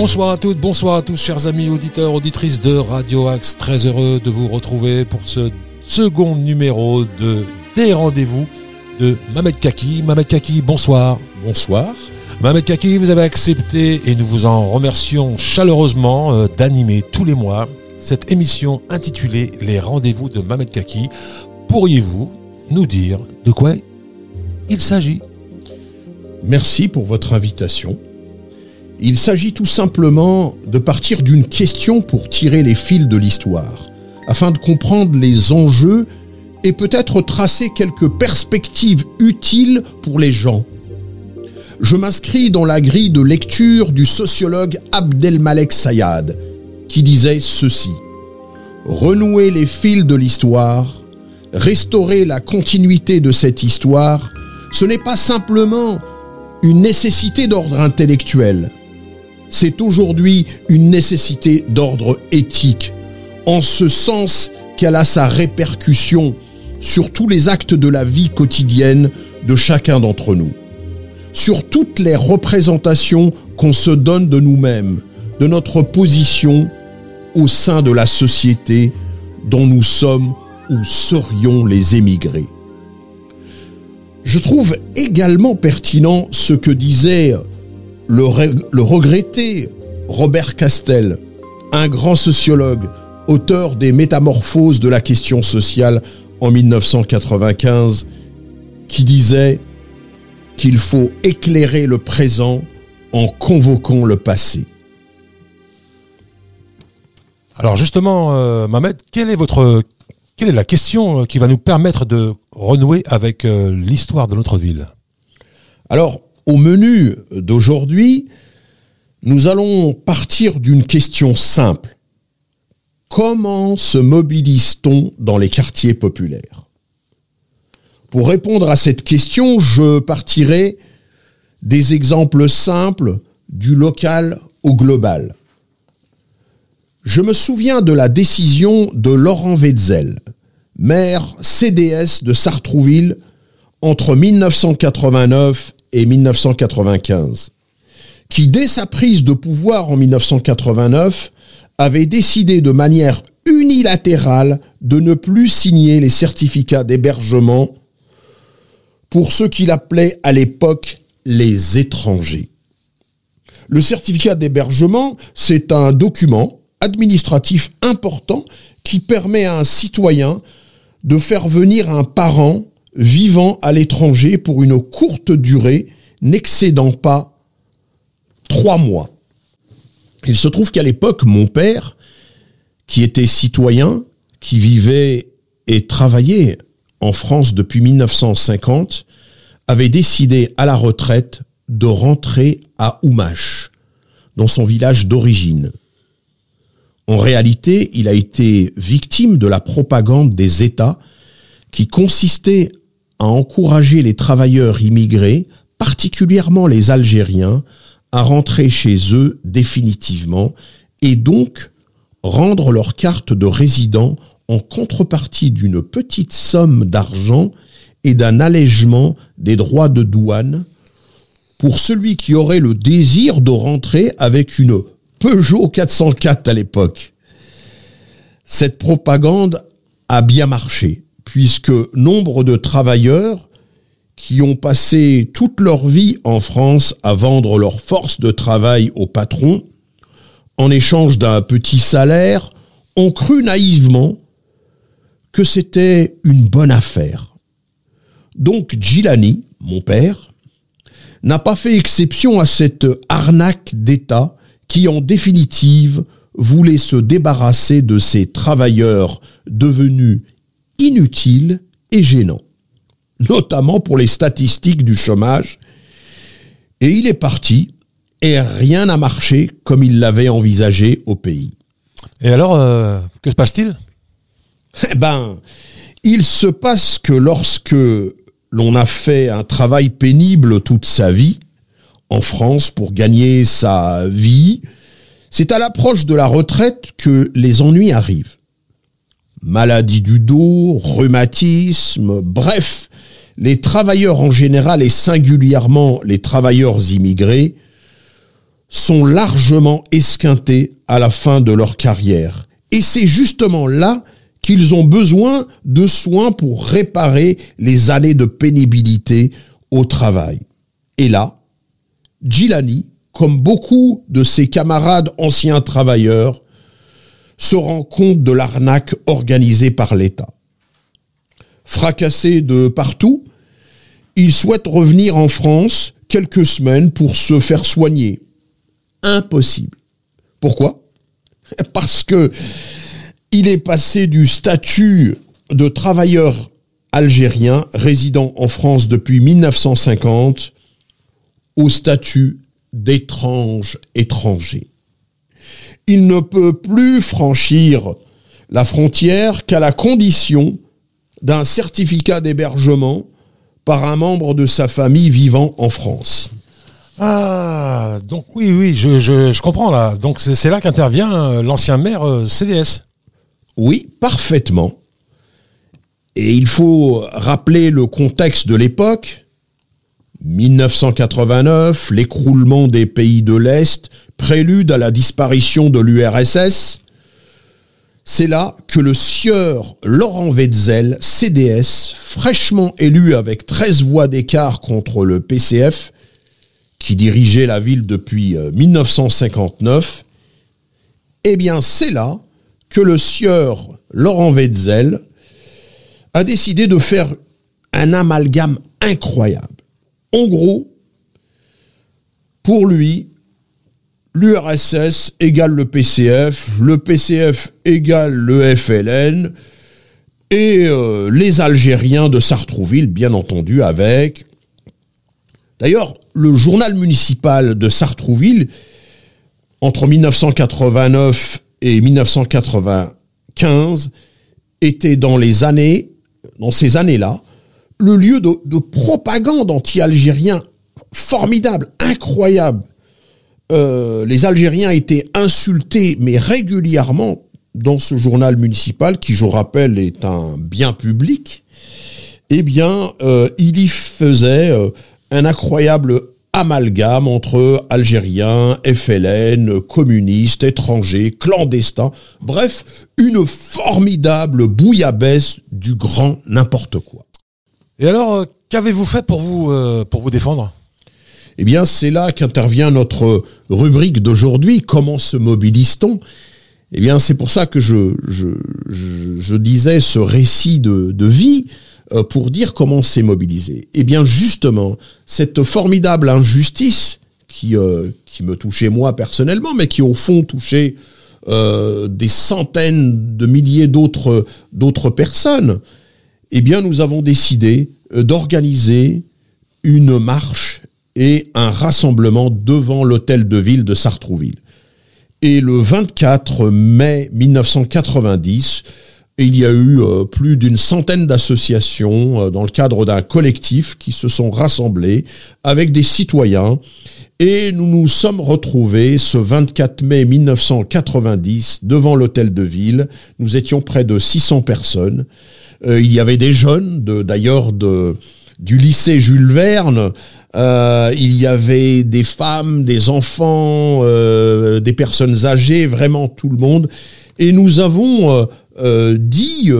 Bonsoir à toutes, bonsoir à tous, chers amis auditeurs, auditrices de Radio Axe. Très heureux de vous retrouver pour ce second numéro de Des rendez-vous de Mamed Kaki. Mamed Kaki, bonsoir. Bonsoir. Mamed Kaki, vous avez accepté et nous vous en remercions chaleureusement euh, d'animer tous les mois cette émission intitulée Les rendez-vous de Mamed Kaki. Pourriez-vous nous dire de quoi il s'agit? Merci pour votre invitation. Il s'agit tout simplement de partir d'une question pour tirer les fils de l'histoire, afin de comprendre les enjeux et peut-être tracer quelques perspectives utiles pour les gens. Je m'inscris dans la grille de lecture du sociologue Abdelmalek Sayad, qui disait ceci. Renouer les fils de l'histoire, restaurer la continuité de cette histoire, ce n'est pas simplement une nécessité d'ordre intellectuel, c'est aujourd'hui une nécessité d'ordre éthique, en ce sens qu'elle a sa répercussion sur tous les actes de la vie quotidienne de chacun d'entre nous, sur toutes les représentations qu'on se donne de nous-mêmes, de notre position au sein de la société dont nous sommes ou serions les émigrés. Je trouve également pertinent ce que disait le, le regretté Robert Castel, un grand sociologue, auteur des Métamorphoses de la question sociale en 1995, qui disait qu'il faut éclairer le présent en convoquant le passé. Alors justement, euh, Mohamed, quelle est votre quelle est la question qui va nous permettre de renouer avec euh, l'histoire de notre ville? Alors, au menu d'aujourd'hui, nous allons partir d'une question simple. Comment se mobilise-t-on dans les quartiers populaires? Pour répondre à cette question, je partirai des exemples simples du local au global. Je me souviens de la décision de Laurent Wetzel, maire CDS de Sartrouville entre 1989 et 1995, qui dès sa prise de pouvoir en 1989 avait décidé de manière unilatérale de ne plus signer les certificats d'hébergement pour ceux qu'il appelait à l'époque les étrangers. Le certificat d'hébergement, c'est un document administratif important qui permet à un citoyen de faire venir un parent vivant à l'étranger pour une courte durée n'excédant pas trois mois. Il se trouve qu'à l'époque, mon père, qui était citoyen, qui vivait et travaillait en France depuis 1950, avait décidé à la retraite de rentrer à Oumache, dans son village d'origine. En réalité, il a été victime de la propagande des États qui consistait à encourager les travailleurs immigrés, particulièrement les Algériens, à rentrer chez eux définitivement et donc rendre leur carte de résident en contrepartie d'une petite somme d'argent et d'un allègement des droits de douane pour celui qui aurait le désir de rentrer avec une Peugeot 404 à l'époque. Cette propagande a bien marché puisque nombre de travailleurs qui ont passé toute leur vie en France à vendre leur force de travail au patron, en échange d'un petit salaire, ont cru naïvement que c'était une bonne affaire. Donc Gilani, mon père, n'a pas fait exception à cette arnaque d'État qui, en définitive, voulait se débarrasser de ces travailleurs devenus inutile et gênant, notamment pour les statistiques du chômage. Et il est parti, et rien n'a marché comme il l'avait envisagé au pays. Et alors, euh, que se passe-t-il? Eh ben, il se passe que lorsque l'on a fait un travail pénible toute sa vie, en France pour gagner sa vie, c'est à l'approche de la retraite que les ennuis arrivent maladie du dos, rhumatisme, bref, les travailleurs en général et singulièrement les travailleurs immigrés sont largement esquintés à la fin de leur carrière. Et c'est justement là qu'ils ont besoin de soins pour réparer les années de pénibilité au travail. Et là, Gilani, comme beaucoup de ses camarades anciens travailleurs, se rend compte de l'arnaque organisée par l'État. Fracassé de partout, il souhaite revenir en France quelques semaines pour se faire soigner. Impossible. Pourquoi? Parce que il est passé du statut de travailleur algérien résidant en France depuis 1950 au statut d'étrange étranger. Il ne peut plus franchir la frontière qu'à la condition d'un certificat d'hébergement par un membre de sa famille vivant en France. Ah, donc oui, oui, je, je, comprends là. Donc c'est là qu'intervient euh, l'ancien maire euh, CDS. Oui, parfaitement. Et il faut rappeler le contexte de l'époque. 1989, l'écroulement des pays de l'Est, prélude à la disparition de l'URSS. C'est là que le sieur Laurent Wetzel, CDS, fraîchement élu avec 13 voix d'écart contre le PCF, qui dirigeait la ville depuis 1959, euh, eh bien c'est là que le sieur Laurent Wetzel a décidé de faire un amalgame incroyable. En gros, pour lui, l'URSS égale le PCF, le PCF égale le FLN, et euh, les Algériens de Sartrouville, bien entendu, avec... D'ailleurs, le journal municipal de Sartrouville, entre 1989 et 1995, était dans les années, dans ces années-là, le lieu de, de propagande anti-algérien formidable, incroyable. Euh, les Algériens étaient insultés, mais régulièrement, dans ce journal municipal, qui, je rappelle, est un bien public, eh bien, euh, il y faisait euh, un incroyable amalgame entre Algériens, FLN, communistes, étrangers, clandestins, bref, une formidable bouillabaisse du grand n'importe quoi. Et alors, qu'avez-vous fait pour vous, vous défendre? Eh bien, c'est là qu'intervient notre rubrique d'aujourd'hui. Comment se mobilise-t-on? Eh bien, c'est pour ça que je, disais ce récit de, vie euh, pour dire comment s'est mobilisé. Eh bien, justement, cette formidable injustice qui, euh, qui me touchait moi personnellement, mais qui au fond touchait euh, des centaines de milliers d'autres d'autres personnes, eh bien, nous avons décidé d'organiser une marche et un rassemblement devant l'hôtel de ville de Sartrouville. Et le 24 mai 1990, il y a eu euh, plus d'une centaine d'associations euh, dans le cadre d'un collectif qui se sont rassemblés avec des citoyens et nous nous sommes retrouvés ce 24 mai 1990 devant l'hôtel de ville. Nous étions près de 600 personnes. Euh, il y avait des jeunes, d'ailleurs du lycée Jules Verne, euh, il y avait des femmes, des enfants, euh, des personnes âgées, vraiment tout le monde. Et nous avons dit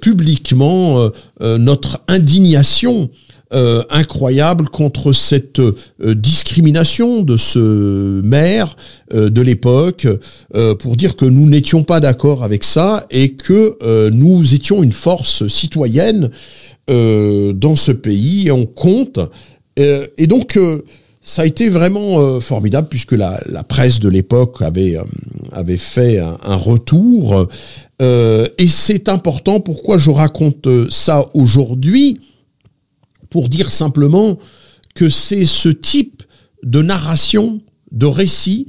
publiquement notre indignation incroyable contre cette discrimination de ce maire de l'époque pour dire que nous n'étions pas d'accord avec ça et que nous étions une force citoyenne dans ce pays et on compte. Euh, et donc, euh, ça a été vraiment euh, formidable puisque la, presse de l'époque avait, avait fait un, retour. et c'est important, pourquoi je raconte ça aujourd'hui? Pour dire simplement que c'est ce type de narration, de récit,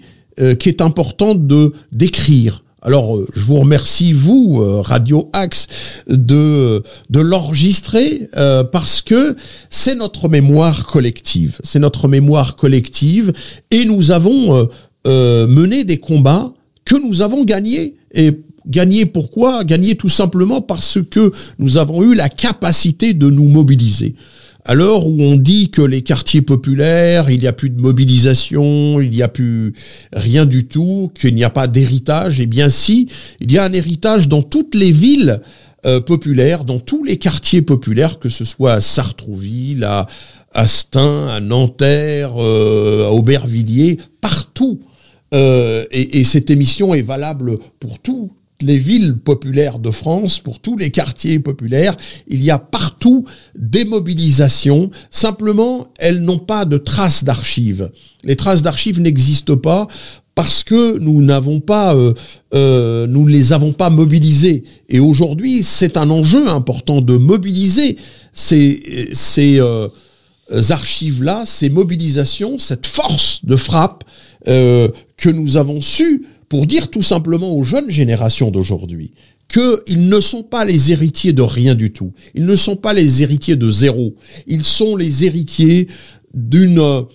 qui est important de d'écrire. Alors, euh, je vous remercie, vous, euh, Radio Axe, de, de l'enregistrer euh, parce que c'est notre mémoire collective. C'est notre mémoire collective et nous avons mené des combats que nous avons gagnés. Et gagnés pourquoi? Gagnés tout simplement parce que nous avons eu la capacité de nous mobiliser. À l'heure où on dit que les quartiers populaires, il n'y a plus de mobilisation, il n'y a plus rien du tout, qu'il n'y a pas d'héritage, eh bien si, il y a un héritage dans toutes les villes euh, populaires, dans tous les quartiers populaires, que ce soit à Sartrouville, à Astin, à Nanterre, euh, à Aubervilliers, partout. Euh, et, et, cette émission est valable pour tout, les villes populaires de France, pour tous les quartiers populaires, il y a partout des mobilisations. Simplement, elles n'ont pas de traces d'archives. Les traces d'archives n'existent pas parce que nous n'avons pas, euh, euh, nous ne les avons pas mobilisées. Et aujourd'hui, c'est un enjeu important de mobiliser ces, euh, archives-là, ces mobilisations, cette force de frappe que nous avons su pour dire tout simplement aux jeunes générations d'aujourd'hui qu'ils ne sont pas les héritiers de rien du tout. Ils ne sont pas les héritiers de zéro. Ils sont les héritiers d'une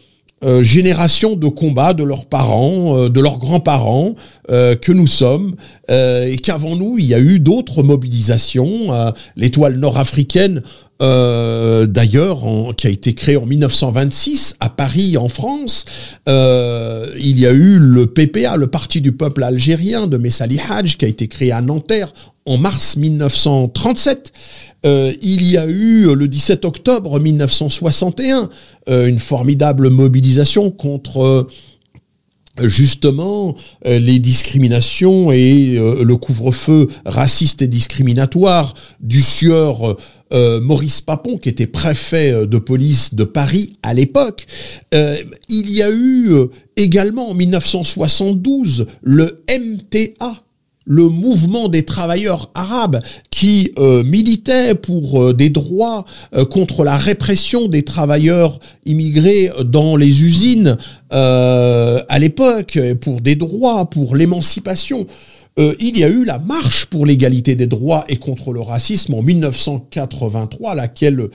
euh, génération de combat de leurs parents, euh, de leurs grands-parents euh, que nous sommes, et qu'avant nous, il y a eu d'autres mobilisations. L'étoile nord-africaine euh, d'ailleurs, qui a été créé en 1926 à Paris, en France. Euh, il y a eu le PPA, le Parti du peuple algérien de Messali Hadj, qui a été créé à Nanterre en mars 1937. Euh, il y a eu le 17 octobre 1961 une formidable mobilisation contre justement les discriminations et le couvre-feu raciste et discriminatoire du sieur euh, Maurice Papon, qui était préfet euh, de police de Paris à l'époque. Euh, il y a eu également en 1972 le MTA, le mouvement des travailleurs arabes qui militait pour des droits contre la répression des travailleurs immigrés dans les usines à l'époque, pour des droits, pour l'émancipation. Euh, il y a eu la marche pour l'égalité des droits et contre le racisme en 1983, à laquelle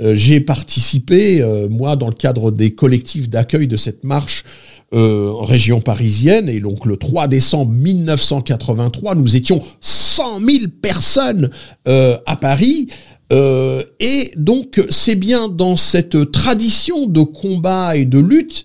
euh, j'ai participé, euh, moi, dans le cadre des collectifs d'accueil de cette marche en région parisienne. Et donc le 3 décembre 1983, nous étions 100 000 personnes à Paris. et donc c'est bien dans cette tradition de combat et de lutte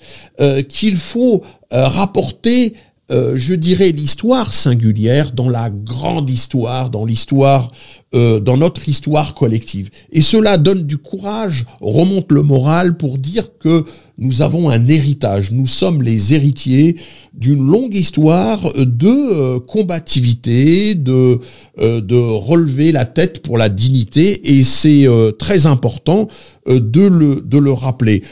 qu'il faut rapporter euh, je dirais, l'histoire singulière dans la grande histoire, dans l'histoire, euh, dans notre histoire collective. Et cela donne du courage, remonte le moral pour dire que nous avons un héritage. Nous sommes les héritiers d'une longue histoire de euh, combativité, de, de relever la tête pour la dignité. Et c'est très important de le, de le rappeler.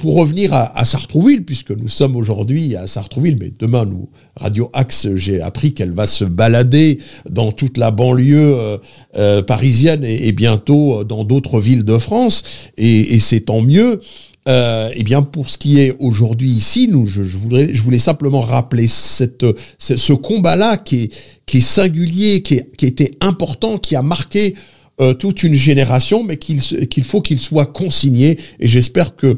pour revenir à, à Sartrouville, puisque nous sommes aujourd'hui à Sartrouville, mais demain nous Radio Axe, j'ai appris qu'elle va se balader dans toute la banlieue euh, euh, parisienne et, bientôt dans d'autres villes de France, et, c'est tant mieux. Euh, eh bien, pour ce qui est aujourd'hui ici, nous, je, voulais simplement rappeler ce, combat-là qui est, singulier, qui, était important, qui a marqué toute une génération, mais qu'il qu'il faut qu'il soit consigné. Et j'espère que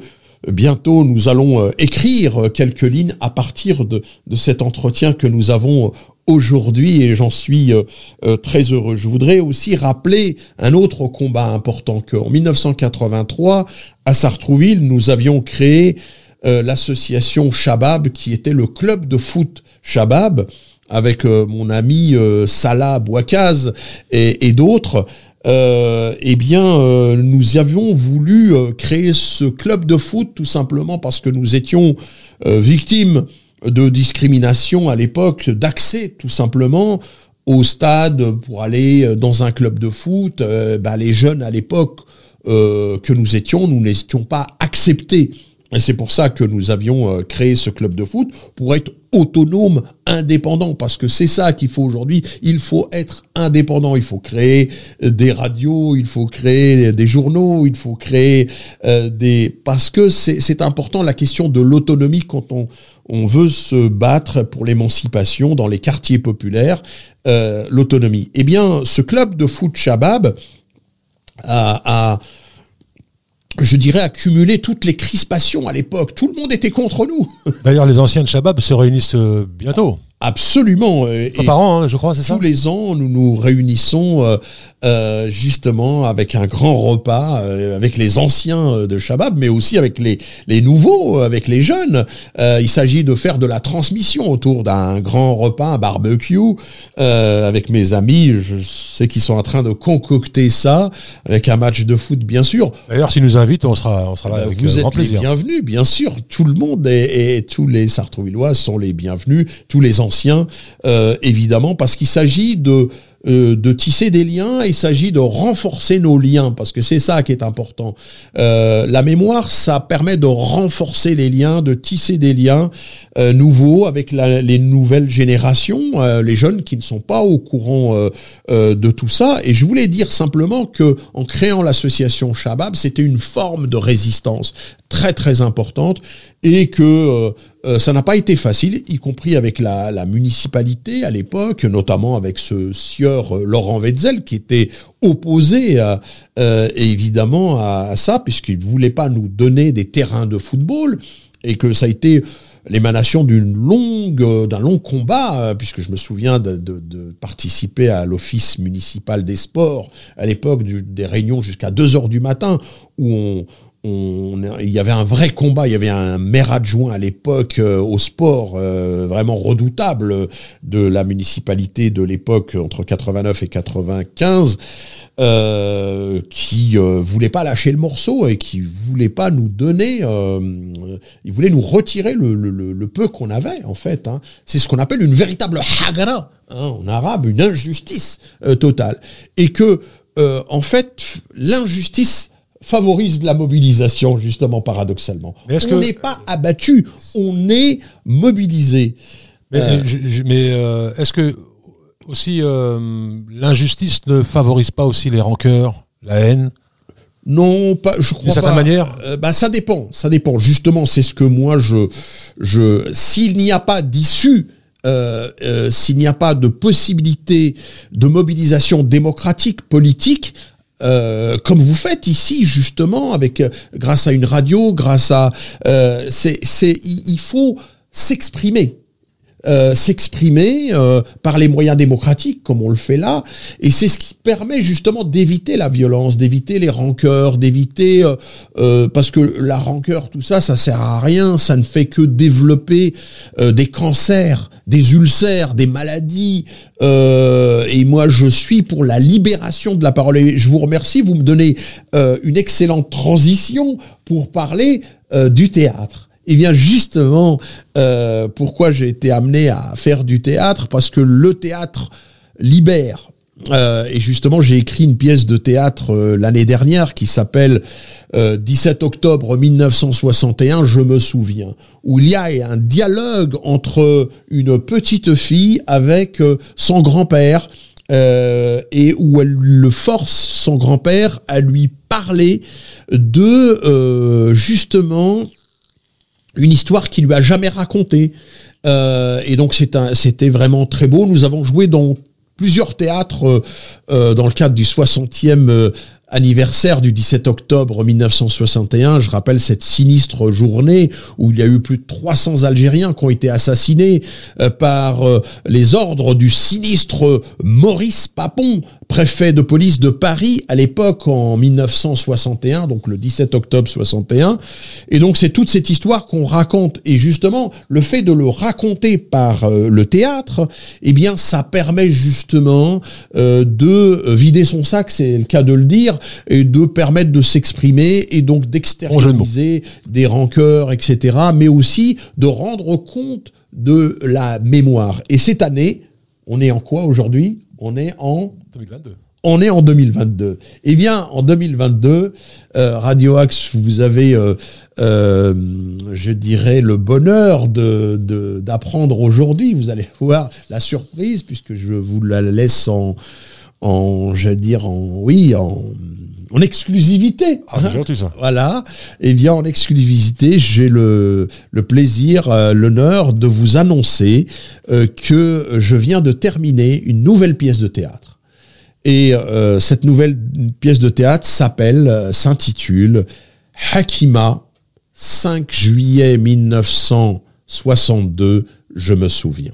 bientôt nous allons euh, écrire quelques lignes à partir de, cet entretien que nous avons euh, aujourd'hui et j'en suis euh, très heureux. Je voudrais aussi rappeler un autre combat important qu'en 1983, à Sartrouville, nous avions créé l'association Shabab qui était le club de foot Shabab avec mon ami Salah Bouakaz et d'autres euh, eh bien, euh, nous avions voulu euh, créer ce club de foot tout simplement parce que nous étions victimes de discrimination à l'époque, d'accès tout simplement au stade pour aller dans un club de foot. Bah, les jeunes à l'époque que nous étions, nous n'étions pas acceptés. Et c'est pour ça que nous avions créé ce club de foot pour être autonome, indépendant, parce que c'est ça qu'il faut aujourd'hui. Il faut être indépendant. Il faut créer euh, des radios, il faut créer des journaux, il faut créer euh, des... Parce que c'est important la question de l'autonomie quand on, veut se battre pour l'émancipation dans les quartiers populaires, euh, l'autonomie. Eh bien, ce club de foot Shabab a je dirais, accumuler toutes les crispations à l'époque. Tout le monde était contre nous. D'ailleurs, les anciens de se réunissent euh, bientôt. Absolument. Et par an, hein, je crois, c'est ça Tous les ans, nous nous réunissons euh, euh, justement avec un grand repas, euh, avec les anciens de Shabab, mais aussi avec les, les nouveaux, avec les jeunes. il s'agit de faire de la transmission autour d'un grand repas, un barbecue, avec mes amis. Je sais qu'ils sont en train de concocter ça, avec un match de foot, bien sûr. D'ailleurs, s'ils nous invitent, on sera, on sera là avec Vous grand êtes les bienvenus, bien sûr. Tout le monde et, et tous les Sartrouvillois sont les bienvenus, tous les euh, évidemment, parce qu'il s'agit de euh, de tisser des liens, il s'agit de renforcer nos liens, parce que c'est ça qui est important. Euh, la mémoire, ça permet de renforcer les liens, de tisser des liens nouveaux avec les nouvelles générations, les jeunes qui ne sont pas au courant de tout ça. Et je voulais dire simplement que en créant l'association Shabab, c'était une forme de résistance très très importante et que euh, euh, ça n'a pas été facile, y compris avec la, municipalité à l'époque, notamment avec ce sieur euh, Laurent Wetzel qui était opposé évidemment à, ça puisqu'il ne voulait pas nous donner des terrains de football et que ça a été l'émanation d'un long combat puisque je me souviens de participer à l'office municipal des sports à l'époque des réunions jusqu'à 2 heures du matin où on il y avait un vrai combat, il y avait un maire adjoint à l'époque euh, au sport euh, vraiment redoutable de la municipalité de l'époque entre 89 et 95 euh, qui voulait pas lâcher le morceau et qui voulait pas nous donner, il voulait nous retirer le, peu qu'on avait en fait. Hein. C'est ce qu'on appelle une véritable hagra hein, en arabe, une injustice totale et que en fait l'injustice favorise la mobilisation, justement, paradoxalement. on n'est pas abattu, on est mobilisé. Mais, euh, euh, est-ce que aussi euh, l'injustice ne favorise pas aussi les rancœurs, la haine? Non, pas, je crois D'une certaine manière? Bah, ça dépend, ça dépend. Justement, c'est ce que moi je, je, s'il n'y a pas d'issue, s'il n'y a pas de possibilité de mobilisation démocratique, politique, euh, comme vous faites ici justement avec euh, grâce à une radio, grâce à euh, c'est c'est il faut s'exprimer. Euh, s'exprimer euh, par les moyens démocratiques comme on le fait là. Et c'est ce qui permet justement d'éviter la violence d'éviter les rancœurs d'éviter euh, parce que la rancœur tout ça ça sert à rien. Ça ne fait que développer des cancers des ulcères des maladies. Et moi je suis pour la libération de la parole. Et je vous remercie. Vous me donnez une excellente transition pour parler du théâtre eh bien justement, euh, pourquoi j'ai été amené à faire du théâtre Parce que le théâtre libère. Euh, et justement, j'ai écrit une pièce de théâtre euh, l'année dernière qui s'appelle 17 octobre 1961, je me souviens, où il y a un dialogue entre une petite fille avec son grand-père. et où elle le force son grand-père à lui parler de justement une histoire qu'il lui a jamais racontée. Euh, et donc c'était vraiment très beau. Nous avons joué dans plusieurs théâtres euh, euh, dans le cadre du 60e anniversaire du 17 octobre 1961. Je rappelle cette sinistre journée où il y a eu plus de 300 Algériens qui ont été assassinés euh, par euh, les ordres du sinistre Maurice Papon, préfet de police de Paris à l'époque en 1961, donc le 17 octobre 61. Et donc c'est toute cette histoire qu'on raconte. Et justement, le fait de le raconter par euh, le théâtre, eh bien, ça permet justement de vider son sac, c'est le cas de le dire, et de permettre de s'exprimer et donc d'extérioriser des rancœurs, etc. Mais aussi de rendre compte de la mémoire. Et cette année, on est en quoi aujourd'hui? On est en 2022. On est en 2022. Eh bien, en 2022, euh, Radio Axe, vous avez, euh, euh, je dirais, le bonheur de d'apprendre aujourd'hui. Vous allez voir la surprise, puisque je vous la laisse en, en, je veux dire, en, oui, en, en exclusivité. Ah, gentil ça. Voilà. Eh bien, en exclusivité, j'ai le, le plaisir, euh, l'honneur de vous annoncer euh, que je viens de terminer une nouvelle pièce de théâtre. Et euh, cette nouvelle pièce de théâtre s'appelle, s'intitule Hakima, 5 juillet 1962, je me souviens.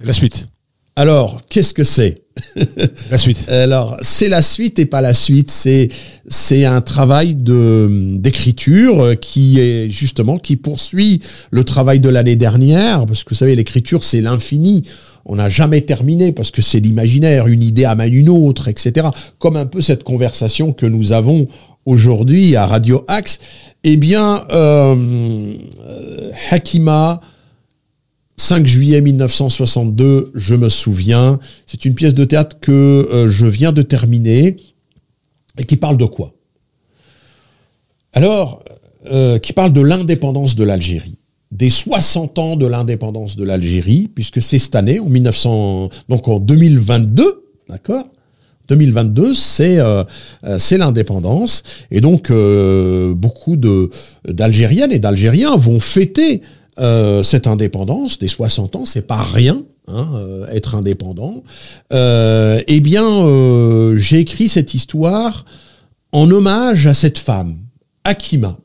La suite? Alors, qu'est-ce que c'est? La suite. Alors, c'est la suite et pas la suite. C'est c'est un travail de d'écriture qui est justement qui poursuit le travail de l'année dernière parce que vous savez l'écriture c'est l'infini. On n'a jamais terminé parce que c'est l'imaginaire, une idée amène une autre, etc. Comme un peu cette conversation que nous avons aujourd'hui à Radio Axe. Eh bien, euh, Hakima 5 juillet 1962, je me souviens. C'est une pièce de théâtre que euh, je viens de terminer et qui parle de quoi? Alors, euh, qui parle de l'indépendance de l'Algérie, des 60 ans de l'indépendance de l'Algérie, puisque c'est cette année, en 1900, donc en 2022, d'accord? 2022, c'est euh, c'est l'indépendance. Et donc beaucoup d'Algériennes et d'Algériens vont fêter euh, cette indépendance des 60 ans, c'est pas rien. Hein, euh, être indépendant. Euh, eh bien, j'ai écrit cette histoire en hommage à cette femme, Akima.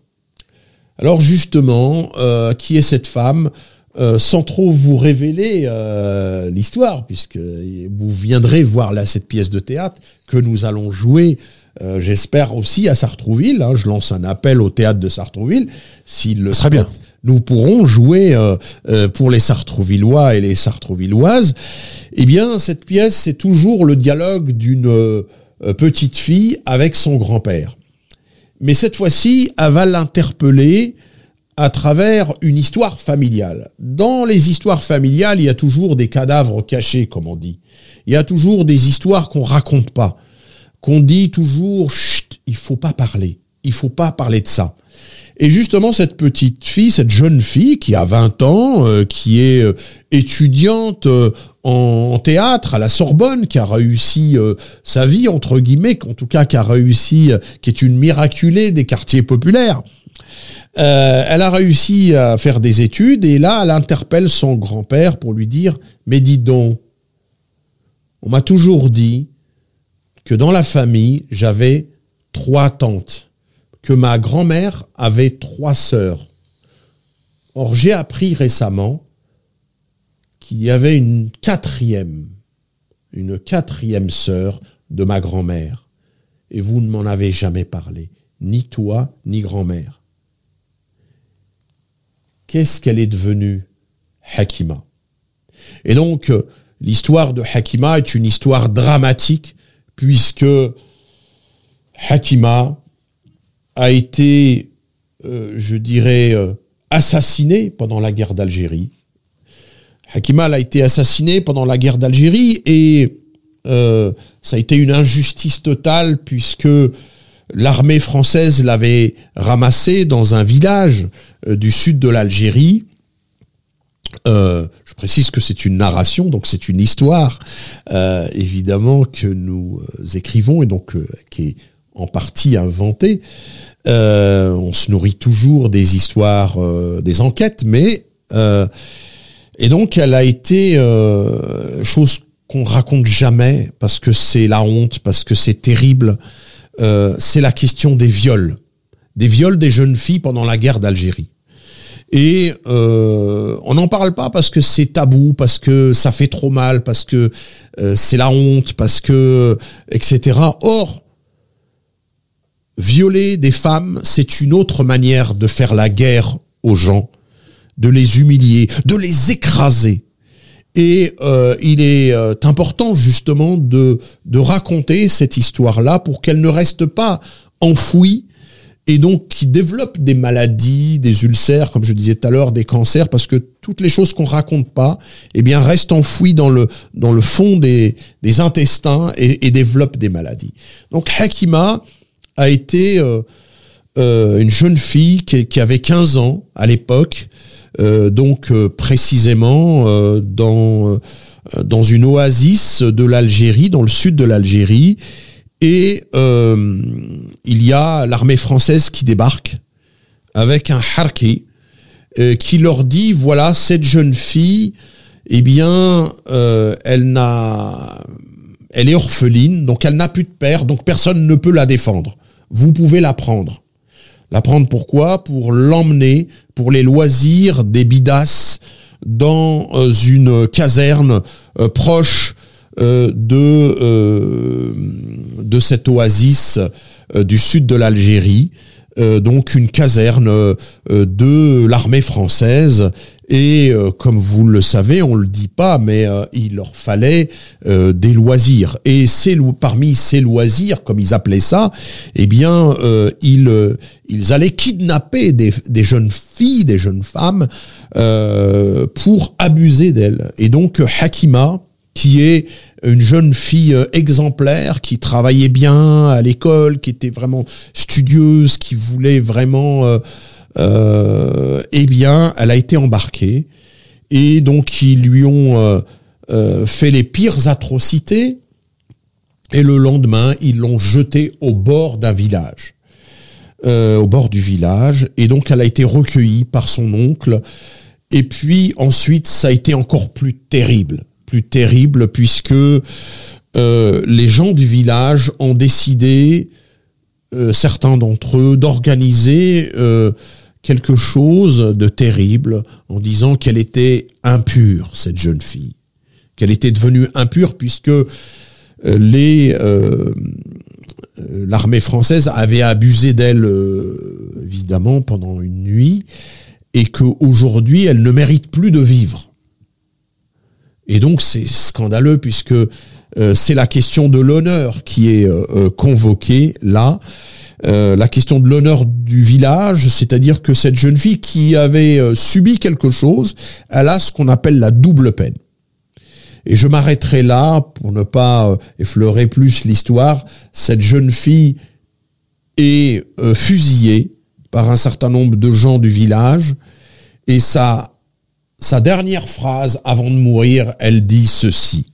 Alors justement, qui est cette femme sans trop vous révéler l'histoire, puisque vous viendrez voir là cette pièce de théâtre que nous allons jouer j'espère aussi à Sartrouville. Hein, je lance un appel au théâtre de Sartrouville. S'il le serait bien nous pourrons jouer euh, euh, pour les Sartrouvillois et les Sartrouvilloises. Eh bien, cette pièce, c'est toujours le dialogue d'une euh, petite fille avec son grand-père. Mais cette fois-ci, elle va l'interpeller à travers une histoire familiale. Dans les histoires familiales, il y a toujours des cadavres cachés, comme on dit. Il y a toujours des histoires qu'on raconte pas, qu'on dit toujours, chut, il faut pas parler, il faut pas parler de ça. Et justement, cette petite fille, cette jeune fille qui a 20 ans, euh, qui est euh, étudiante euh, en, théâtre à la Sorbonne, qui a réussi sa vie, entre guillemets, en tout cas qui a réussi, qui est une miraculée des quartiers populaires, elle a réussi à faire des études et là, elle interpelle son grand-père pour lui dire, mais dis donc, on m'a toujours dit que dans la famille, j'avais trois tantes que ma grand-mère avait trois sœurs. Or, j'ai appris récemment qu'il y avait une quatrième, une quatrième sœur de ma grand-mère. Et vous ne m'en avez jamais parlé, ni toi, ni grand-mère. Qu'est-ce qu'elle est devenue, Hakima? Et donc, l'histoire de Hakima est une histoire dramatique, puisque Hakima a été, euh, je dirais, euh, assassiné pendant la guerre d'Algérie. Hakimal a été assassiné pendant la guerre d'Algérie et euh, ça a été une injustice totale puisque l'armée française l'avait ramassé dans un village du sud de l'Algérie. je précise que c'est une narration, donc c'est une histoire, évidemment, que nous écrivons et donc qui est en partie inventée. Euh, on se nourrit toujours des histoires, euh, des enquêtes, mais euh, et donc elle a été chose qu'on raconte jamais parce que c'est la honte, parce que c'est terrible. c'est la question des viols, des viols des jeunes filles pendant la guerre d'Algérie. Et on n'en parle pas parce que c'est tabou, parce que ça fait trop mal, parce que c'est la honte, parce que etc. Or, Violer des femmes, c'est une autre manière de faire la guerre aux gens, de les humilier, de les écraser. Et euh, il est euh, important justement de, de raconter cette histoire-là pour qu'elle ne reste pas enfouie et donc qui développe des maladies, des ulcères, comme je disais tout à l'heure, des cancers, parce que toutes les choses qu'on raconte pas, eh bien, restent enfouies dans le dans le fond des, des intestins et, et développent des maladies. Donc Hakima, a été euh, euh, une jeune fille qui, avait 15 ans à l'époque, euh, donc précisément dans dans une oasis de l'Algérie, dans le sud de l'Algérie, et il y a l'armée française qui débarque avec un harki qui leur dit voilà cette jeune fille, eh bien elle n'a elle est orpheline, donc elle n'a plus de père, donc personne ne peut la défendre vous pouvez la prendre. La prendre pourquoi? Pour l'emmener pour les loisirs des bidasses dans une caserne proche de de cette oasis du sud de l'Algérie euh, donc une caserne euh, de l'armée française et euh, comme vous le savez, on le dit pas, mais il leur fallait des loisirs. Et parmi ces loisirs, comme ils appelaient ça, eh bien, ils, ils allaient kidnapper des, des, jeunes filles, des jeunes femmes, pour abuser d'elles. Et donc Hakima, qui est une jeune fille euh, exemplaire qui travaillait bien à l'école, qui était vraiment studieuse, qui voulait vraiment, euh, euh, eh bien, elle a été embarquée. Et donc ils lui ont fait les pires atrocités. Et le lendemain ils l'ont jetée au bord d'un village, au bord du village. Et donc elle a été recueillie par son oncle. Et puis ensuite ça a été encore plus terrible. Plus terrible puisque euh, les gens du village ont décidé, euh, certains d'entre eux, d'organiser euh, quelque chose de terrible en disant qu'elle était impure, cette jeune fille, qu'elle était devenue impure puisque les l'armée française avait abusé d'elle évidemment pendant une nuit et qu'aujourd'hui elle ne mérite plus de vivre. Et donc c'est scandaleux puisque euh, c'est la question de l'honneur qui est euh, euh, convoquée là. La question de l'honneur du village, c'est-à-dire que cette jeune fille qui avait subi quelque chose, elle a ce qu'on appelle la double peine. Et je m'arrêterai là pour ne pas effleurer plus l'histoire. Cette jeune fille est fusillée par un certain nombre de gens du village et sa dernière phrase avant de mourir, elle dit ceci.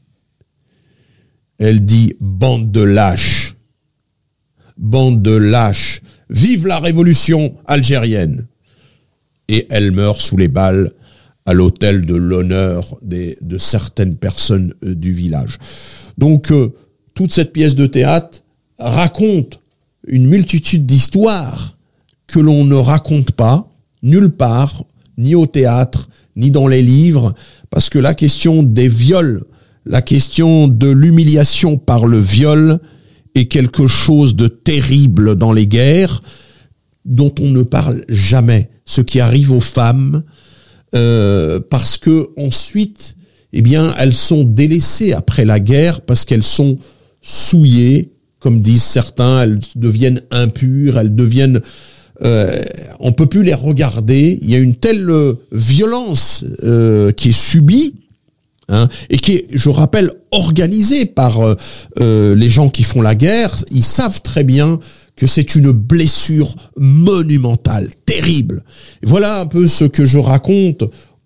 Elle dit bande de lâches. Bande de lâches. Vive la révolution algérienne. Et elle meurt sous les balles à l'hôtel de l'honneur de certaines personnes euh, du village. Donc, euh, toute cette pièce de théâtre raconte une multitude d'histoires que l'on ne raconte pas nulle part, ni au théâtre, ni dans les livres, parce que la question des viols, la question de l'humiliation par le viol est quelque chose de terrible dans les guerres dont on ne parle jamais. Ce qui arrive aux femmes, euh, parce que ensuite, eh bien, elles sont délaissées après la guerre parce qu'elles sont souillées, comme disent certains, elles deviennent impures, elles deviennent euh, on peut plus les regarder. Il y a une telle euh, violence euh, qui est subie. Hein, et qui est, je rappelle, organisée par euh, les gens qui font la guerre. Ils savent très bien que c'est une blessure monumentale, terrible. voilà un peu ce que je raconte.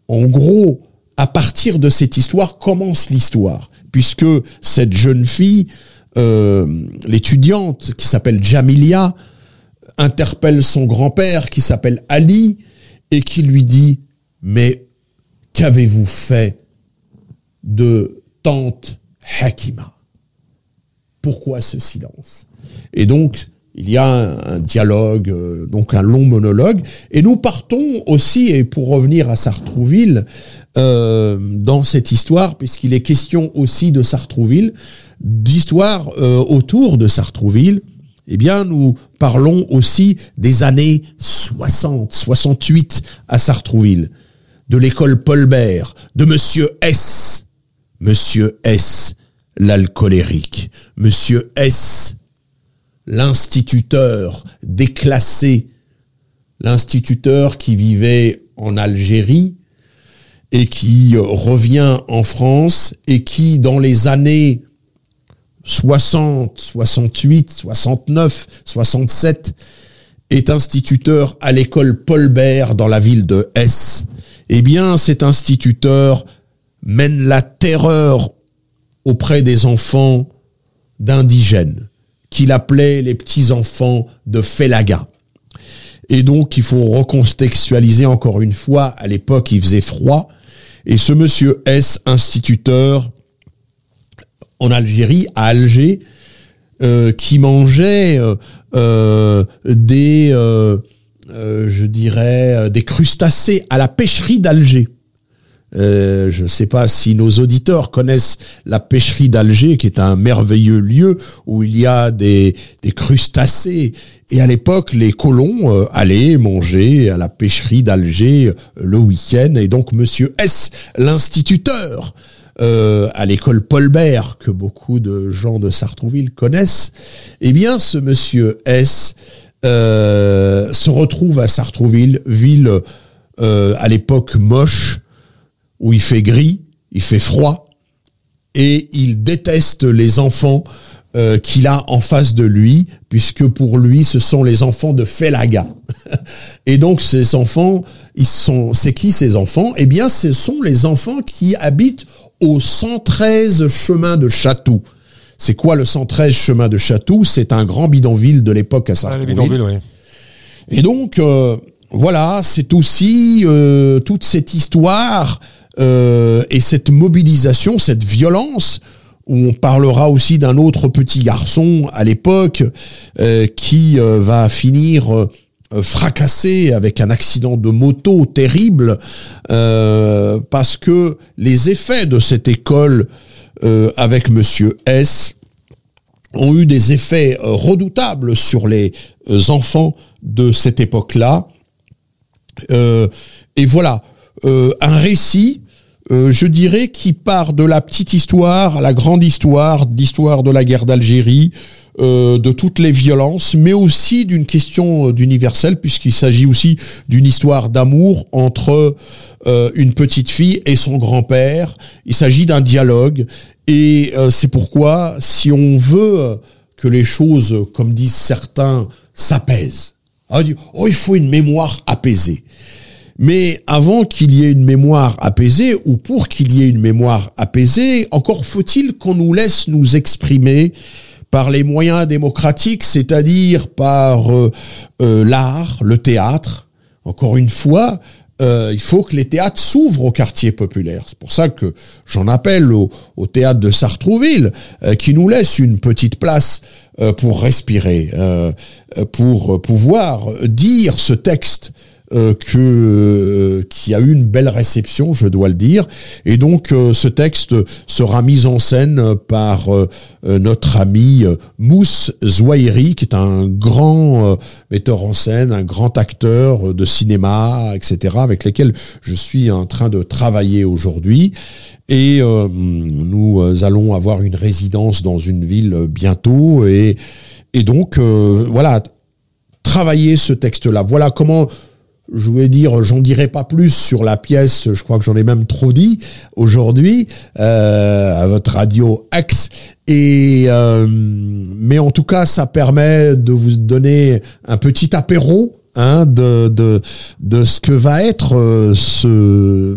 En gros, à partir de cette histoire commence l'histoire, puisque cette jeune fille, l'étudiante qui s'appelle Jamilia, interpelle son grand-père qui s'appelle Ali et qui lui dit Mais qu'avez-vous fait de tante Hakima. Pourquoi ce silence? Et donc, il y a un, dialogue, euh, donc un long monologue, et nous partons aussi, et pour revenir à Sartrouville, euh, dans cette histoire, puisqu'il est question aussi de Sartrouville, d'histoire euh, autour de Sartrouville, eh bien, nous parlons aussi des années 60, 68 à Sartrouville, de l'école Paul Bert, de Monsieur S. Monsieur S, l'alcoolérique. Monsieur S, l'instituteur déclassé, l'instituteur qui vivait en Algérie et qui revient en France et qui, dans les années 60, 68, 69, 67, est instituteur à l'école Paul Bert dans la ville de S. Eh bien, cet instituteur mène la terreur auprès des enfants d'indigènes, qu'il appelait les petits-enfants de Felaga. Et donc, il faut recontextualiser encore une fois, à l'époque, il faisait froid, et ce monsieur S, instituteur, en Algérie, à Alger, euh, qui mangeait euh, euh, des, je dirais, des crustacés à la pêcherie d'Alger. Euh, je ne sais pas si nos auditeurs connaissent la pêcherie d'Alger, qui est un merveilleux lieu où il y a des, des crustacés. Et à l'époque, les colons euh, allaient manger à la pêcherie d'Alger euh, le week-end. Et donc, Monsieur S, l'instituteur, à l'école Paul Bert, que beaucoup de gens de Sartrouville connaissent, eh bien, ce Monsieur S se retrouve à Sartrouville, ville à l'époque moche, où il fait gris, il fait froid, et il déteste les enfants euh, qu'il a en face de lui, puisque pour lui, ce sont les enfants de Felaga. et donc, ces enfants, ils sont, c'est qui ces enfants? Eh bien, ce sont les enfants qui habitent au 113 chemin de Château. C'est quoi le 113 chemin de Château C'est un grand bidonville de l'époque à Sartrouville. oui. Et donc, euh, voilà, c'est aussi euh, toute cette histoire euh, et cette mobilisation, cette violence, où on parlera aussi d'un autre petit garçon à l'époque euh, qui euh, va finir fracassé avec un accident de moto terrible parce que les effets de cette école avec Monsieur S ont eu des effets redoutables sur les enfants de cette époque-là. et voilà, un récit euh, je dirais, qui part de la petite histoire la grande histoire, d'histoire de la guerre d'Algérie, euh, de toutes les violences, mais aussi d'une question euh, d'universel, puisqu'il s'agit aussi d'une histoire d'amour entre une petite fille et son grand-père. Il s'agit d'un dialogue, et c'est pourquoi, si on veut que les choses, comme disent certains, s'apaisent, oh, il faut une mémoire apaisée. Mais avant qu'il y ait une mémoire apaisée, ou pour qu'il y ait une mémoire apaisée, encore faut-il qu'on nous laisse nous exprimer par les moyens démocratiques, c'est-à-dire par euh, euh, l'art, le théâtre. Encore une fois, euh, il faut que les théâtres s'ouvrent au quartier populaire. C'est pour ça que j'en appelle au, au, théâtre de Sartrouville, qui nous laisse une petite place pour respirer, pour pouvoir dire ce texte euh, que euh, qui a eu une belle réception, je dois le dire. Et donc euh, ce texte sera mis en scène par notre ami Mousse Zouairi, qui est un grand metteur en scène, un grand acteur de cinéma, etc., avec lesquels je suis en train de travailler aujourd'hui. Et nous allons avoir une résidence dans une ville bientôt. Et, et donc, voilà, travailler ce texte-là. Voilà comment je voulais dire, j'en dirai pas plus sur la pièce, je crois que j'en ai même trop dit aujourd'hui euh, à votre radio Axe. Et euh, mais en tout cas, ça permet de vous donner un petit apéro hein, de, de, de ce que va être euh, ce,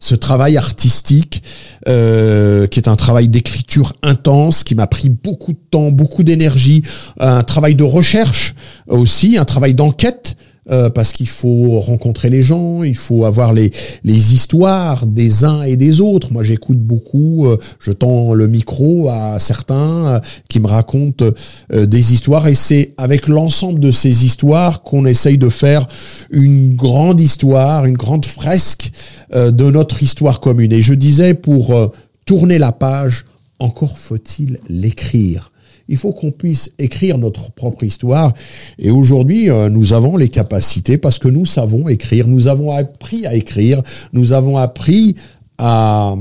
ce travail artistique, euh, qui est un travail d'écriture intense, qui m'a pris beaucoup de temps, beaucoup d'énergie, un travail de recherche aussi, un travail d'enquête euh, parce qu'il faut rencontrer les gens, il faut avoir les, histoires des uns et des autres. Moi, j'écoute beaucoup, euh, je tends le micro à certains euh, qui me racontent des histoires, et c'est avec l'ensemble de ces histoires qu'on essaye de faire une grande histoire, une grande fresque de notre histoire commune. Et je disais, pour tourner la page, encore faut-il l'écrire il faut qu'on puisse écrire notre propre histoire. Et aujourd'hui, euh, nous avons les capacités parce que nous savons écrire, nous avons appris à écrire, nous avons appris à,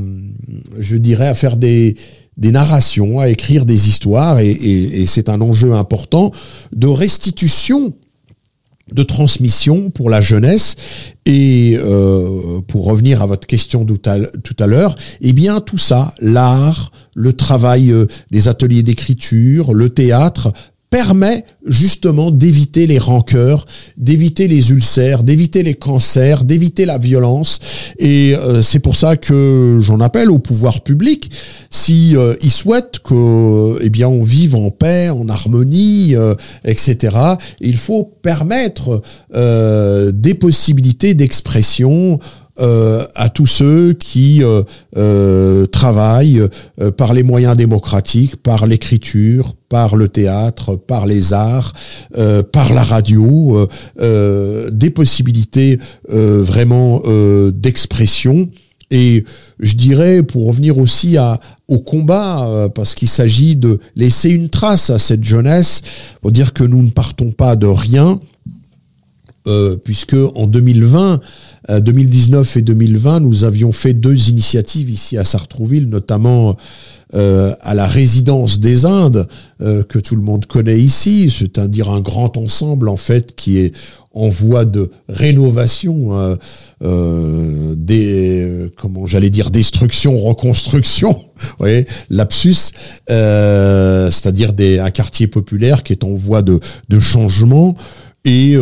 je dirais, à faire des, narrations, à écrire des histoires, et c'est un enjeu important de restitution de transmission pour la jeunesse. Et euh, pour revenir à votre question tout à, l'heure, eh bien tout ça, l'art, le travail euh, des ateliers d'écriture, le théâtre, permet justement d'éviter les rancœurs, d'éviter les ulcères, d'éviter les cancers, d'éviter la violence. Et euh, c'est pour ça que j'en appelle au pouvoir public, si euh, ils souhaitent que, eh bien, on vive en paix, en harmonie, euh, etc. Il faut permettre des possibilités d'expression à tous ceux qui travaillent par les moyens démocratiques, par l'écriture, par le théâtre, par les arts, par la radio, des possibilités vraiment d'expression. Et je dirais, pour revenir aussi au combat, euh, parce qu'il s'agit de laisser une trace à cette jeunesse, pour dire que nous ne partons pas de rien, euh, puisque en 2020, 2019 euh, et 2020, nous avions fait deux initiatives ici à Sartrouville, notamment euh, à la résidence des Indes, euh, que tout le monde connaît ici, c'est-à-dire un grand ensemble en fait qui est en voie de rénovation, euh, euh des comment j'allais dire destruction, reconstruction, voyez, lapsus, c'est-à-dire un quartier populaire qui est en voie de, de changement. Et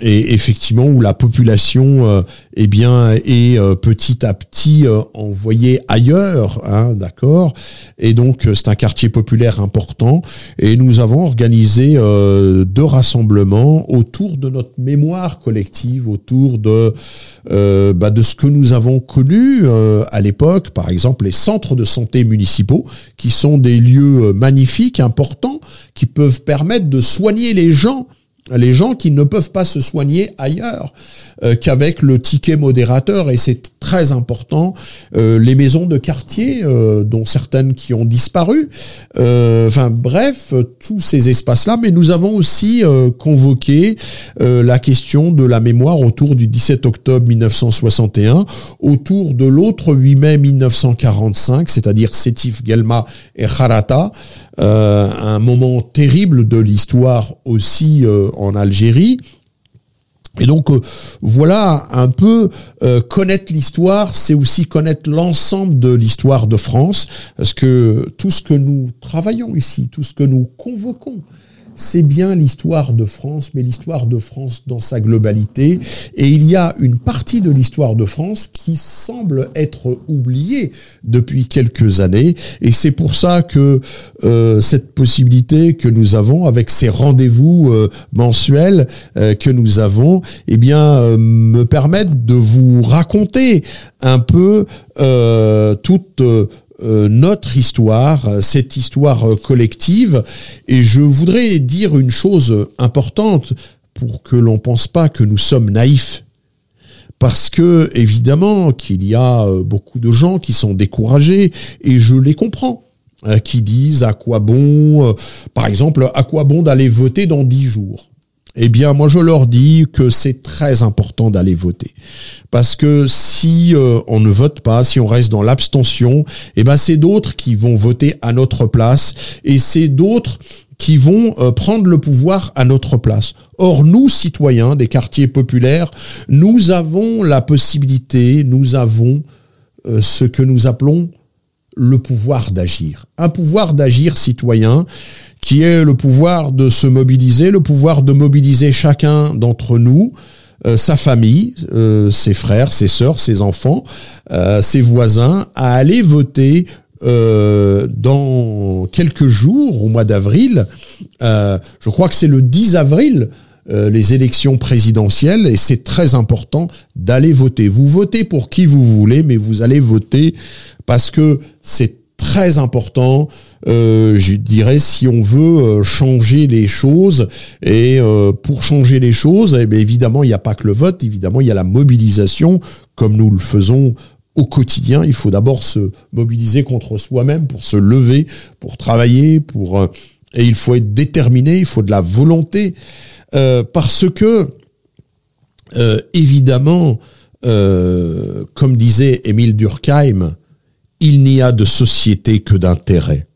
et effectivement où la population euh, eh bien est euh, petit à petit euh, envoyée ailleurs, hein, d'accord? Et donc c'est un quartier populaire important et nous avons organisé deux rassemblements autour de notre mémoire collective, autour de bah, de ce que nous avons connu à l'époque, par exemple les centres de santé municipaux, qui sont des lieux magnifiques, importants, qui peuvent permettre de soigner les gens les gens qui ne peuvent pas se soigner ailleurs euh, qu'avec le ticket modérateur et c'est très important euh, les maisons de quartier euh, dont certaines qui ont disparu enfin bref tous ces espaces là mais nous avons aussi convoqué la question de la mémoire autour du 17 octobre 1961 autour de l'autre 8 mai 1945 c'est-à-dire Sétif Gelma et Harata un moment terrible de l'histoire aussi en Algérie. Et donc euh, voilà un peu euh, connaître l'histoire, c'est aussi connaître l'ensemble de l'histoire de France, parce que tout ce que nous travaillons ici, tout ce que nous convoquons, c'est bien l'histoire de France, mais l'histoire de France dans sa globalité. Et il y a une partie de l'histoire de France qui semble être oubliée depuis quelques années. Et c'est pour ça que euh, cette possibilité que nous avons avec ces rendez-vous euh, mensuels euh, que nous avons, eh bien, me permettent de vous raconter un peu toute euh, notre histoire, cette histoire euh, collective. Et je voudrais dire une chose importante pour que l'on pense pas que nous sommes naïfs. Parce que, évidemment, qu'il y a euh, beaucoup de gens qui sont découragés, et je les comprends, qui disent à quoi bon, par exemple, à quoi bon d'aller voter dans dix jours? Eh bien, moi, je leur dis que c'est très important d'aller voter. Parce que si euh, on ne vote pas, si on reste dans l'abstention, eh ben, c'est d'autres qui vont voter à notre place et c'est d'autres qui vont euh, prendre le pouvoir à notre place. Or, nous, citoyens des quartiers populaires, nous avons la possibilité, nous avons euh, ce que nous appelons le pouvoir d'agir. Un pouvoir d'agir citoyen qui est le pouvoir de se mobiliser, le pouvoir de mobiliser chacun d'entre nous, euh, sa famille, euh, ses frères, ses sœurs, ses enfants, euh, ses voisins, à aller voter dans quelques jours, au mois d'avril. je crois que c'est le 10 avril. les élections présidentielles et c'est très important d'aller voter. Vous votez pour qui vous voulez, mais vous allez voter parce que c'est très important, euh, je dirais, si on veut euh, changer les choses. Et euh, pour changer les choses, eh évidemment, il n'y a pas que le vote, évidemment, il y a la mobilisation, comme nous le faisons au quotidien. Il faut d'abord se mobiliser contre soi-même pour se lever, pour travailler, pour et il faut être déterminé, il faut de la volonté, parce que évidemment, comme disait Émile Durkheim, il n'y a de société que d'intérêt.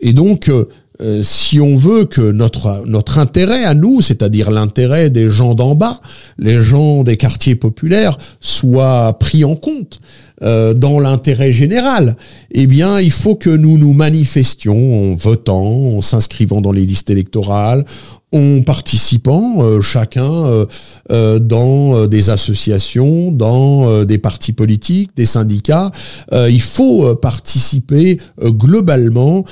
Et donc, euh, euh, si on veut que notre notre intérêt à nous, c'est-à-dire l'intérêt des gens d'en bas, les gens des quartiers populaires, soit pris en compte euh, dans l'intérêt général, eh bien, il faut que nous nous manifestions en votant, en s'inscrivant dans les listes électorales, en participant euh, chacun euh, euh, dans des associations, dans des partis politiques, des syndicats. il faut participer globalement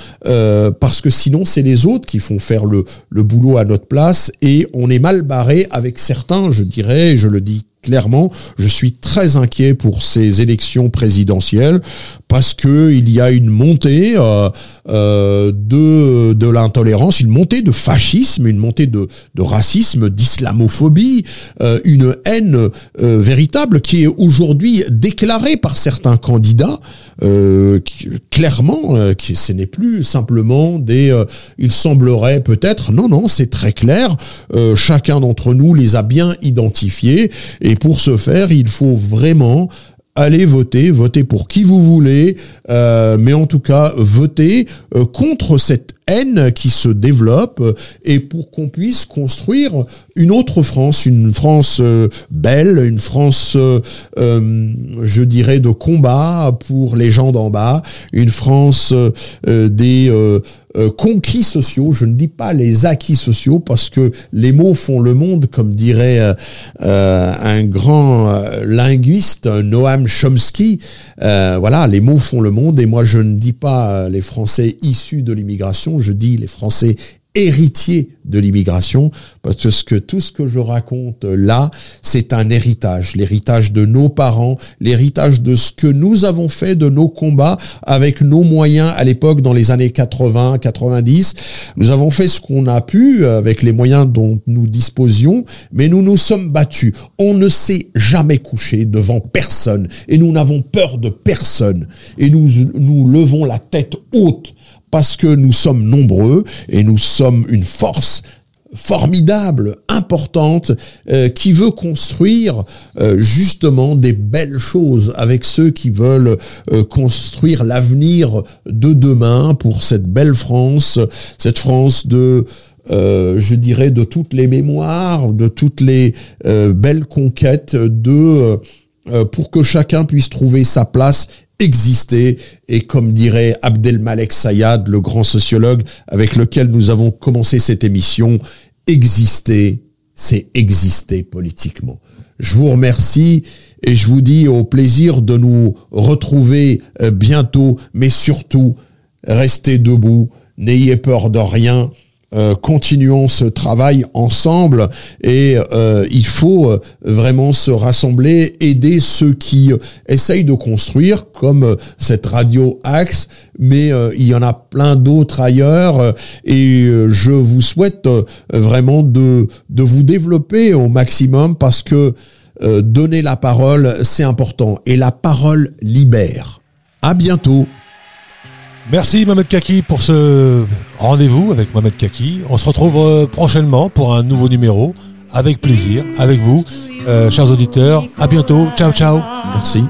parce que sinon c'est les autres qui font faire le, le boulot à notre place et on est mal barré avec certains, je dirais, je le dis clairement, je suis très inquiet pour ces élections présidentielles parce que il y a une montée euh, euh, de de l'intolérance, une montée de fascisme, une montée de, de racisme, d'islamophobie, euh, une haine véritable qui est aujourd'hui déclarée par certains candidats. Clairement, ce n'est plus simplement des. il semblerait peut-être. Non, non, c'est très clair. Chacun d'entre nous les a bien identifiés, et pour ce faire, il faut vraiment allez voter, votez pour qui vous voulez, euh, mais en tout cas, votez euh, contre cette haine qui se développe euh, et pour qu'on puisse construire une autre France, une France belle, une France, je dirais, de combat pour les gens d'en bas, une France des euh, conquis sociaux, je ne dis pas les acquis sociaux parce que les mots font le monde, comme dirait euh, euh, un grand linguiste, Noam Chomsky. Voilà, les mots font le monde et moi je ne dis pas les Français issus de l'immigration, je dis les Français héritiers de l'immigration, parce que, tout ce que je raconte là, c'est un héritage, l'héritage de nos parents, l'héritage de ce que nous avons fait de nos combats avec nos moyens à l'époque dans les années 80, 90. Nous avons fait ce qu'on a pu avec les moyens dont nous disposions, mais nous nous sommes battus. On ne s'est jamais couché devant personne et nous n'avons peur de personne et nous nous levons la tête haute parce que nous sommes nombreux et nous sommes une force formidable, importante, euh, qui veut construire euh, justement des belles choses avec ceux qui veulent euh, construire l'avenir de demain pour cette belle France, cette France de je dirais de toutes les mémoires, de toutes les belles conquêtes, de pour que chacun puisse trouver sa place exister et comme dirait Abdelmalek Sayad, le grand sociologue avec lequel nous avons commencé cette émission, exister, c'est exister politiquement. Je vous remercie et je vous dis au plaisir de nous retrouver euh, bientôt, mais surtout, restez debout, n'ayez peur de rien. Euh, continuons ce travail ensemble et euh, il faut euh, vraiment se rassembler, aider ceux qui essayent de construire, comme cette radio Axe, mais il y en a plein d'autres ailleurs et je vous souhaite vraiment de, de vous développer au maximum parce que donner la parole, c'est important et la parole libère. À bientôt. Merci Mohamed Kaki pour ce rendez-vous avec Mohamed Kaki. On se retrouve euh, prochainement pour un nouveau numéro, avec plaisir, avec vous, euh, chers auditeurs. À bientôt. Ciao, ciao. Merci.